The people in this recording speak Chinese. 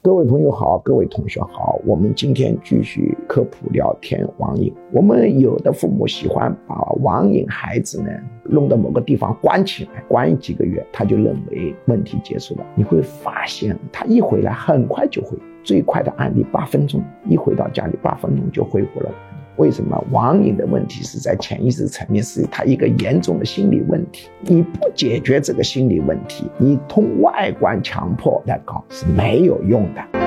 各位朋友好，各位同学好，我们今天继续科普聊天网瘾。我们有的父母喜欢把网瘾孩子呢弄到某个地方关起来，关几个月，他就认为问题结束了。你会发现，他一回来很快就会，最快的案例八分钟，一回到家里八分钟就恢复了。为什么网瘾的问题是在潜意识层面，是他一个严重的心理问题？你不解决这个心理问题，你通外观强迫来搞是没有用的。